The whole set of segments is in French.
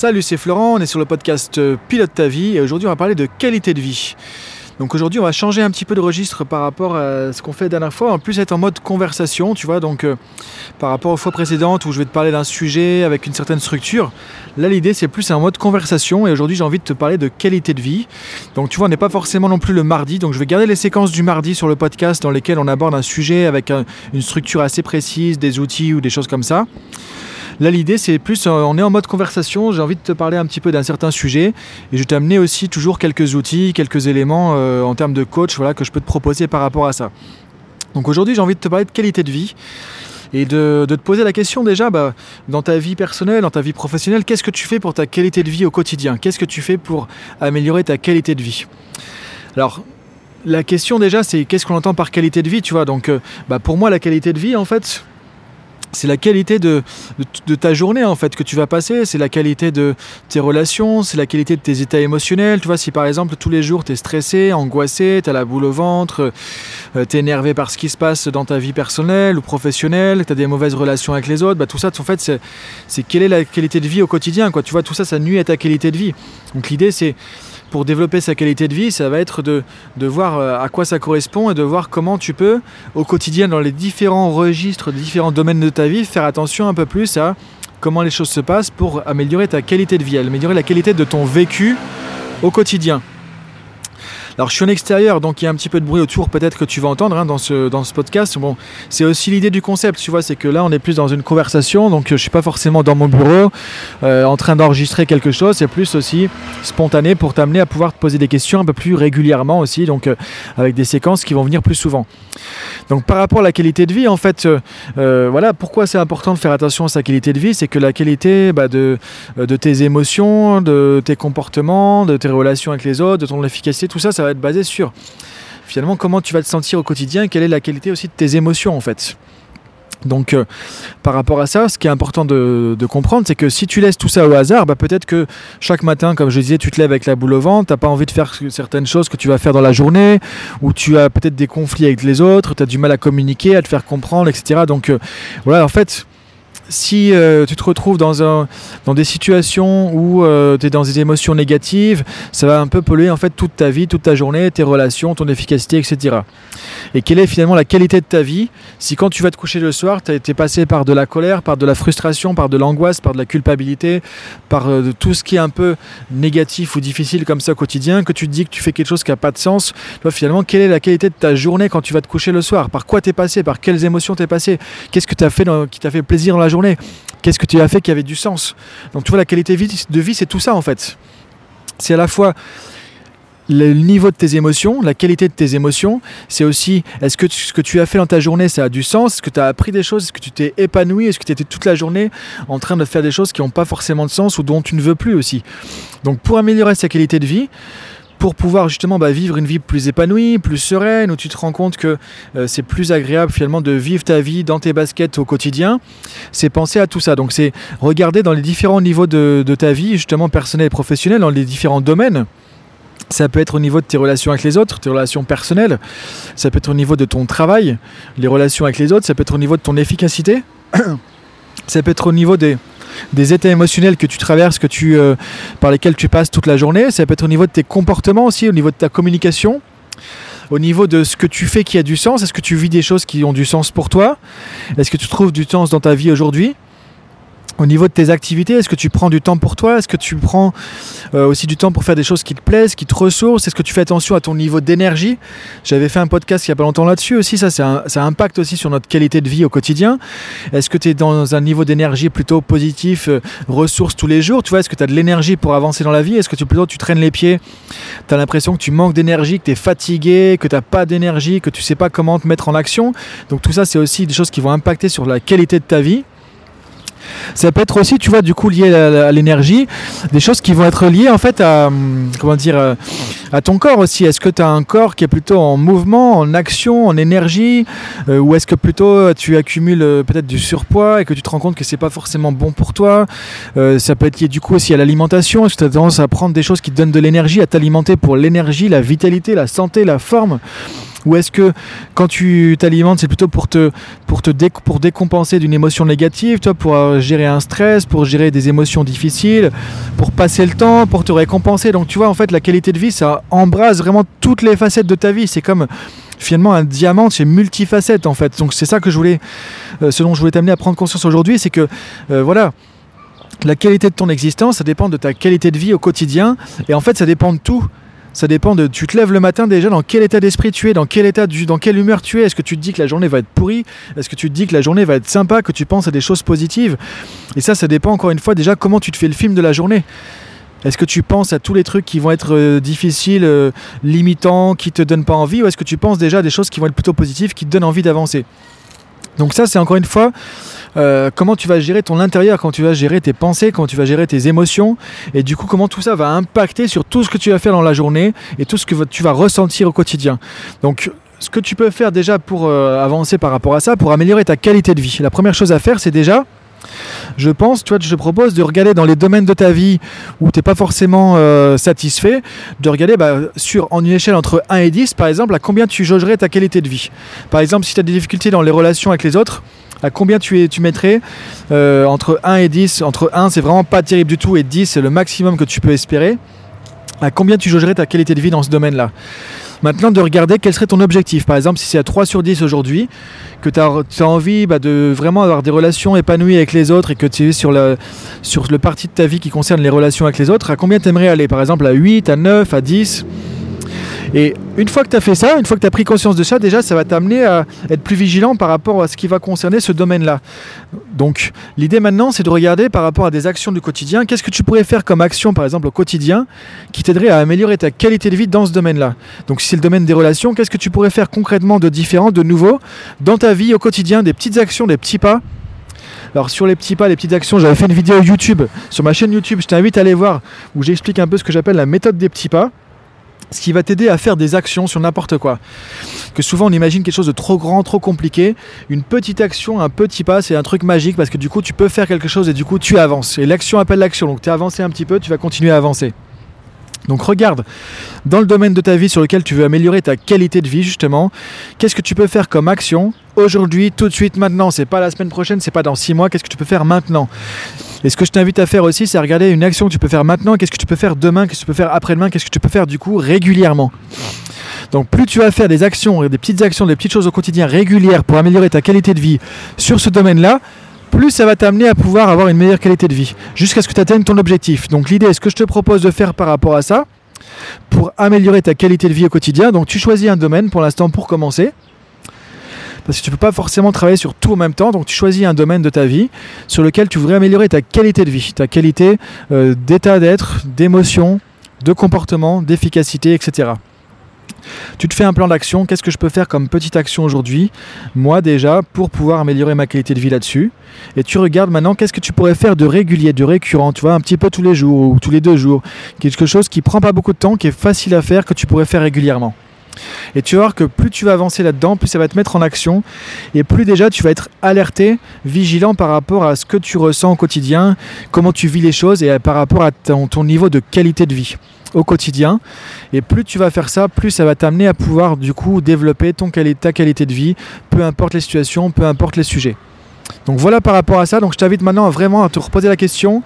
Salut, c'est Florent, on est sur le podcast euh, Pilote ta vie et aujourd'hui on va parler de qualité de vie. Donc aujourd'hui on va changer un petit peu de registre par rapport à ce qu'on fait la dernière fois, en plus être en mode conversation, tu vois, donc euh, par rapport aux fois précédentes où je vais te parler d'un sujet avec une certaine structure, là l'idée c'est plus un mode conversation et aujourd'hui j'ai envie de te parler de qualité de vie. Donc tu vois on n'est pas forcément non plus le mardi, donc je vais garder les séquences du mardi sur le podcast dans lesquelles on aborde un sujet avec une structure assez précise, des outils ou des choses comme ça. Là, l'idée, c'est plus, euh, on est en mode conversation, j'ai envie de te parler un petit peu d'un certain sujet, et je vais t'amener aussi toujours quelques outils, quelques éléments euh, en termes de coach voilà, que je peux te proposer par rapport à ça. Donc aujourd'hui, j'ai envie de te parler de qualité de vie et de, te poser la question déjà, bah, dans ta vie personnelle, dans ta vie professionnelle, qu'est-ce que tu fais pour ta qualité de vie au quotidien? Qu'est-ce que tu fais pour améliorer ta qualité de vie? Alors, la question déjà, c'est qu'est-ce qu'on entend par qualité de vie, tu vois? Donc, euh, bah, pour moi, la qualité de vie, en fait, c'est la qualité de, ta journée en fait que tu vas passer, c'est la qualité de tes relations, c'est la qualité de tes états émotionnels. Tu vois, si par exemple tous les jours tu es stressé, angoissé, tu as la boule au ventre, euh, tu es énervé par ce qui se passe dans ta vie personnelle ou professionnelle, tu as des mauvaises relations avec les autres, bah, tout ça en fait c'est quelle est la qualité de vie au quotidien. Tu vois, tout ça ça nuit à ta qualité de vie. Donc l'idée c'est pour développer sa qualité de vie, ça va être de, voir euh, à quoi ça correspond et de voir comment tu peux, au quotidien, dans les différents registres, différents domaines de ta vie, faire attention un peu plus à comment les choses se passent pour améliorer ta qualité de vie, améliorer la qualité de ton vécu au quotidien. Alors je suis en extérieur, donc il y a un petit peu de bruit autour peut-être que tu vas entendre hein, dans, ce, dans ce podcast. Bon, c'est aussi l'idée du concept, tu vois, c'est que là on est plus dans une conversation, donc je suis pas forcément dans mon bureau euh, en train d'enregistrer quelque chose, c'est plus aussi spontané pour t'amener à pouvoir te poser des questions un peu plus régulièrement aussi, donc euh, avec des séquences qui vont venir plus souvent. Donc par rapport à la qualité de vie, en fait, euh, voilà, pourquoi c'est important de faire attention à sa qualité de vie, c'est que la qualité bah, de, de tes émotions, de tes comportements, de tes relations avec les autres, de ton efficacité, tout ça, ça va être basé sur finalement comment tu vas te sentir au quotidien, quelle est la qualité aussi de tes émotions en fait. Donc euh, par rapport à ça, ce qui est important de, comprendre, c'est que si tu laisses tout ça au hasard, bah, peut-être que chaque matin, comme je disais, tu te lèves avec la boule au ventre, tu n'as pas envie de faire certaines choses que tu vas faire dans la journée, ou tu as peut-être des conflits avec les autres, tu as du mal à communiquer, à te faire comprendre, etc. Donc euh, voilà, en fait, si euh, tu te retrouves dans, un, dans des situations où euh, tu es dans des émotions négatives, ça va un peu polluer en fait toute ta vie, toute ta journée, tes relations, ton efficacité, etc. Et quelle est finalement la qualité de ta vie si quand tu vas te coucher le soir, tu été passé par de la colère, par de la frustration, par de l'angoisse, par de la culpabilité, par euh, tout ce qui est un peu négatif ou difficile comme ça au quotidien, que tu te dis que tu fais quelque chose qui n'a pas de sens, finalement, quelle est la qualité de ta journée quand tu vas te coucher le soir? Par quoi tu es passé? Par quelles émotions tu es passé? Qu'est-ce que tu as fait qui t'a fait plaisir dans la journée? Qu'est-ce que tu as fait qui avait du sens Donc tu vois, la qualité de vie, c'est tout ça en fait. C'est à la fois le niveau de tes émotions, la qualité de tes émotions, c'est aussi est-ce que ce que tu as fait dans ta journée, ça a du sens? Est-ce que tu as appris des choses? Est-ce que tu t'es épanoui? Est-ce que tu étais toute la journée en train de faire des choses qui n'ont pas forcément de sens ou dont tu ne veux plus aussi? Donc pour améliorer sa qualité de vie, pour pouvoir justement bah, vivre une vie plus épanouie, plus sereine, où tu te rends compte que euh, c'est plus agréable finalement de vivre ta vie dans tes baskets au quotidien, c'est penser à tout ça. Donc c'est regarder dans les différents niveaux de, ta vie, justement personnelle et professionnelle, dans les différents domaines. Ça peut être au niveau de tes relations avec les autres, tes relations personnelles, ça peut être au niveau de ton travail, les relations avec les autres, ça peut être au niveau de ton efficacité, ça peut être au niveau des, états émotionnels que tu traverses, que tu, euh, par lesquels tu passes toute la journée. Ça peut être au niveau de tes comportements aussi, au niveau de ta communication, au niveau de ce que tu fais qui a du sens. Est-ce que tu vis des choses qui ont du sens pour toi? Est-ce que tu trouves du sens dans ta vie aujourd'hui? Au niveau de tes activités, est-ce que tu prends du temps pour toi? Est-ce que tu prends euh, aussi du temps pour faire des choses qui te plaisent, qui te ressourcent? Est-ce que tu fais attention à ton niveau d'énergie? J'avais fait un podcast il n'y a pas longtemps là-dessus aussi, ça, ça impacte aussi sur notre qualité de vie au quotidien. Est-ce que tu es dans un niveau d'énergie plutôt positif, euh, ressources tous les jours? Tu vois, est-ce que tu as de l'énergie pour avancer dans la vie? Est-ce que tu, plutôt tu traînes les pieds? Tu as l'impression que tu manques d'énergie, que tu es fatigué, que tu n'as pas d'énergie, que tu sais pas comment te mettre en action? Donc tout ça, c'est aussi des choses qui vont impacter sur la qualité de ta vie. Ça peut être aussi, tu vois, du coup lié à, l'énergie, des choses qui vont être liées en fait à, comment dire, euh, à ton corps aussi. Est-ce que tu as un corps qui est plutôt en mouvement, en action, en énergie, euh, ou est-ce que plutôt euh, tu accumules peut-être du surpoids et que tu te rends compte que c'est pas forcément bon pour toi Ça peut être lié du coup aussi à l'alimentation. Est-ce que tu as tendance à prendre des choses qui te donnent de l'énergie, à t'alimenter pour l'énergie, la vitalité, la santé, la forme? Ou est-ce que quand tu t'alimentes, c'est plutôt pour te, pour te pour décompenser d'une émotion négative, toi, pour euh, gérer un stress, pour gérer des émotions difficiles, pour passer le temps, pour te récompenser? Donc tu vois, en fait, la qualité de vie, ça embrase vraiment toutes les facettes de ta vie. C'est comme finalement un diamant, c'est multifacette en fait. Donc c'est ça que je voulais, euh, ce dont je voulais t'amener à prendre conscience aujourd'hui, c'est que euh, voilà, la qualité de ton existence, ça dépend de ta qualité de vie au quotidien, et en fait ça dépend de tout. Ça dépend de. Tu te lèves le matin déjà, dans quel état d'esprit tu es, dans quel état, dans quelle humeur tu es. Est-ce que tu te dis que la journée va être pourrie Est-ce que tu te dis que la journée va être sympa, que tu penses à des choses positives Et ça, ça dépend encore une fois déjà comment tu te fais le film de la journée. Est-ce que tu penses à tous les trucs qui vont être euh, difficiles, euh, limitants, qui te donnent pas envie, ou est-ce que tu penses déjà à des choses qui vont être plutôt positives, qui te donnent envie d'avancer? Donc ça, c'est encore une fois euh, comment tu vas gérer ton intérieur, comment tu vas gérer tes pensées, comment tu vas gérer tes émotions, et du coup comment tout ça va impacter sur tout ce que tu vas faire dans la journée et tout ce que tu vas ressentir au quotidien. Donc ce que tu peux faire déjà pour avancer par rapport à ça, pour améliorer ta qualité de vie. La première chose à faire, c'est déjà je pense, tu vois, je te propose de regarder dans les domaines de ta vie où tu n'es pas forcément euh, satisfait, de regarder bah, sur, en une échelle entre 1 et 10, par exemple, à combien tu jaugerais ta qualité de vie. Par exemple, si tu as des difficultés dans les relations avec les autres, à combien tu, es, mettrais euh, entre 1 et 10 Entre 1, c'est vraiment pas terrible du tout, et 10, c'est le maximum que tu peux espérer. À combien tu jaugerais ta qualité de vie dans ce domaine-là Maintenant, de regarder quel serait ton objectif. Par exemple, si c'est à 3 sur 10 aujourd'hui, que tu as, envie bah, de vraiment avoir des relations épanouies avec les autres et que tu es sur le, sur le parti de ta vie qui concerne les relations avec les autres, à combien tu aimerais aller? Par exemple, à 8, à 9, à 10 et une fois que tu as fait ça, une fois que tu as pris conscience de ça, déjà, ça va t'amener à être plus vigilant par rapport à ce qui va concerner ce domaine-là. Donc, l'idée maintenant, c'est de regarder par rapport à des actions du quotidien, qu'est-ce que tu pourrais faire comme action, par exemple, au quotidien, qui t'aiderait à améliorer ta qualité de vie dans ce domaine-là? Donc, si c'est le domaine des relations, qu'est-ce que tu pourrais faire concrètement de différent, de nouveau, dans ta vie au quotidien, des petites actions, des petits pas? Alors sur les petits pas, les petites actions, j'avais fait une vidéo YouTube. Sur ma chaîne YouTube, je t'invite à aller voir où j'explique un peu ce que j'appelle la méthode des petits pas ce qui va t'aider à faire des actions sur n'importe quoi. Que souvent on imagine quelque chose de trop grand, trop compliqué. Une petite action, un petit pas, c'est un truc magique parce que du coup tu peux faire quelque chose et du coup tu avances. Et l'action appelle l'action. Donc tu as avancé un petit peu, tu vas continuer à avancer. Donc regarde, dans le domaine de ta vie sur lequel tu veux améliorer ta qualité de vie justement, qu'est-ce que tu peux faire comme action aujourd'hui, tout de suite, maintenant? C'est pas la semaine prochaine, c'est pas dans six mois, qu'est-ce que tu peux faire maintenant? Et ce que je t'invite à faire aussi, c'est regarder une action que tu peux faire maintenant, qu'est-ce que tu peux faire demain, qu'est-ce que tu peux faire après-demain, qu'est-ce que tu peux faire du coup régulièrement. Donc plus tu vas faire des actions, des petites actions, des petites choses au quotidien régulières pour améliorer ta qualité de vie sur ce domaine-là, plus ça va t'amener à pouvoir avoir une meilleure qualité de vie, jusqu'à ce que tu atteignes ton objectif. Donc l'idée, ce que je te propose de faire par rapport à ça, pour améliorer ta qualité de vie au quotidien, donc tu choisis un domaine pour l'instant pour commencer parce que tu ne peux pas forcément travailler sur tout en même temps, donc tu choisis un domaine de ta vie sur lequel tu voudrais améliorer ta qualité de vie, ta qualité euh, d'état d'être, d'émotion, de comportement, d'efficacité, etc. Tu te fais un plan d'action, qu'est-ce que je peux faire comme petite action aujourd'hui, moi déjà, pour pouvoir améliorer ma qualité de vie là-dessus? Et tu regardes maintenant qu'est-ce que tu pourrais faire de régulier, de récurrent, tu vois, un petit peu tous les jours ou tous les deux jours? Quelque chose qui prend pas beaucoup de temps, qui est facile à faire, que tu pourrais faire régulièrement. Et tu vas voir que plus tu vas avancer là-dedans, plus ça va te mettre en action. Et plus déjà tu vas être alerté, vigilant par rapport à ce que tu ressens au quotidien, comment tu vis les choses et par rapport à ton, niveau de qualité de vie au quotidien. Et plus tu vas faire ça, plus ça va t'amener à pouvoir du coup développer ton, ta qualité de vie, peu importe les situations, peu importe les sujets. Donc voilà par rapport à ça. Donc je t'invite maintenant vraiment à te reposer la question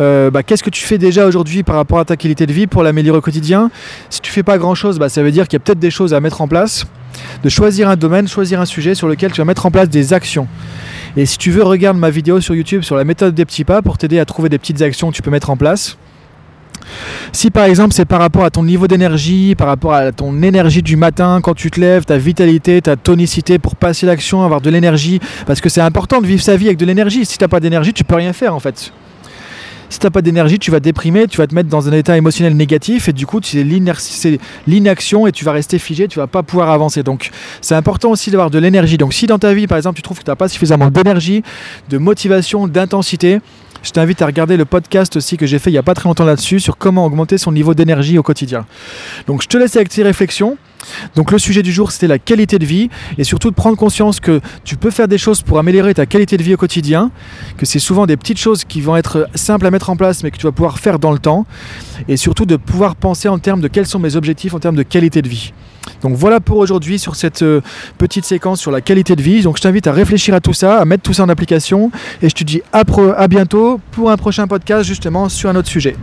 euh, bah, qu'est-ce que tu fais déjà aujourd'hui par rapport à ta qualité de vie pour l'améliorer au quotidien? Si tu fais pas grand chose, bah, ça veut dire qu'il y a peut-être des choses à mettre en place. De choisir un domaine, choisir un sujet sur lequel tu vas mettre en place des actions. Et si tu veux, regarde ma vidéo sur YouTube sur la méthode des petits pas pour t'aider à trouver des petites actions que tu peux mettre en place. Si par exemple c'est par rapport à ton niveau d'énergie, par rapport à ton énergie du matin quand tu te lèves, ta vitalité, ta tonicité pour passer l'action, avoir de l'énergie, parce que c'est important de vivre sa vie avec de l'énergie. Si tu n'as pas d'énergie, tu peux rien faire en fait. Si tu n'as pas d'énergie, tu vas déprimer, tu vas te mettre dans un état émotionnel négatif et du coup c'est l'inaction et tu vas rester figé, tu vas pas pouvoir avancer. Donc c'est important aussi d'avoir de l'énergie. Donc si dans ta vie par exemple tu trouves que tu n'as pas suffisamment d'énergie, de motivation, d'intensité, je t'invite à regarder le podcast aussi que j'ai fait il n'y a pas très longtemps là-dessus sur comment augmenter son niveau d'énergie au quotidien. Donc je te laisse avec tes réflexions. Donc le sujet du jour, c'était la qualité de vie et surtout de prendre conscience que tu peux faire des choses pour améliorer ta qualité de vie au quotidien, que c'est souvent des petites choses qui vont être simples à mettre en place mais que tu vas pouvoir faire dans le temps et surtout de pouvoir penser en termes de quels sont mes objectifs en termes de qualité de vie. Donc voilà pour aujourd'hui sur cette euh, petite séquence sur la qualité de vie. Donc je t'invite à réfléchir à tout ça, à mettre tout ça en application et je te dis à, à bientôt pour un prochain podcast justement sur un autre sujet.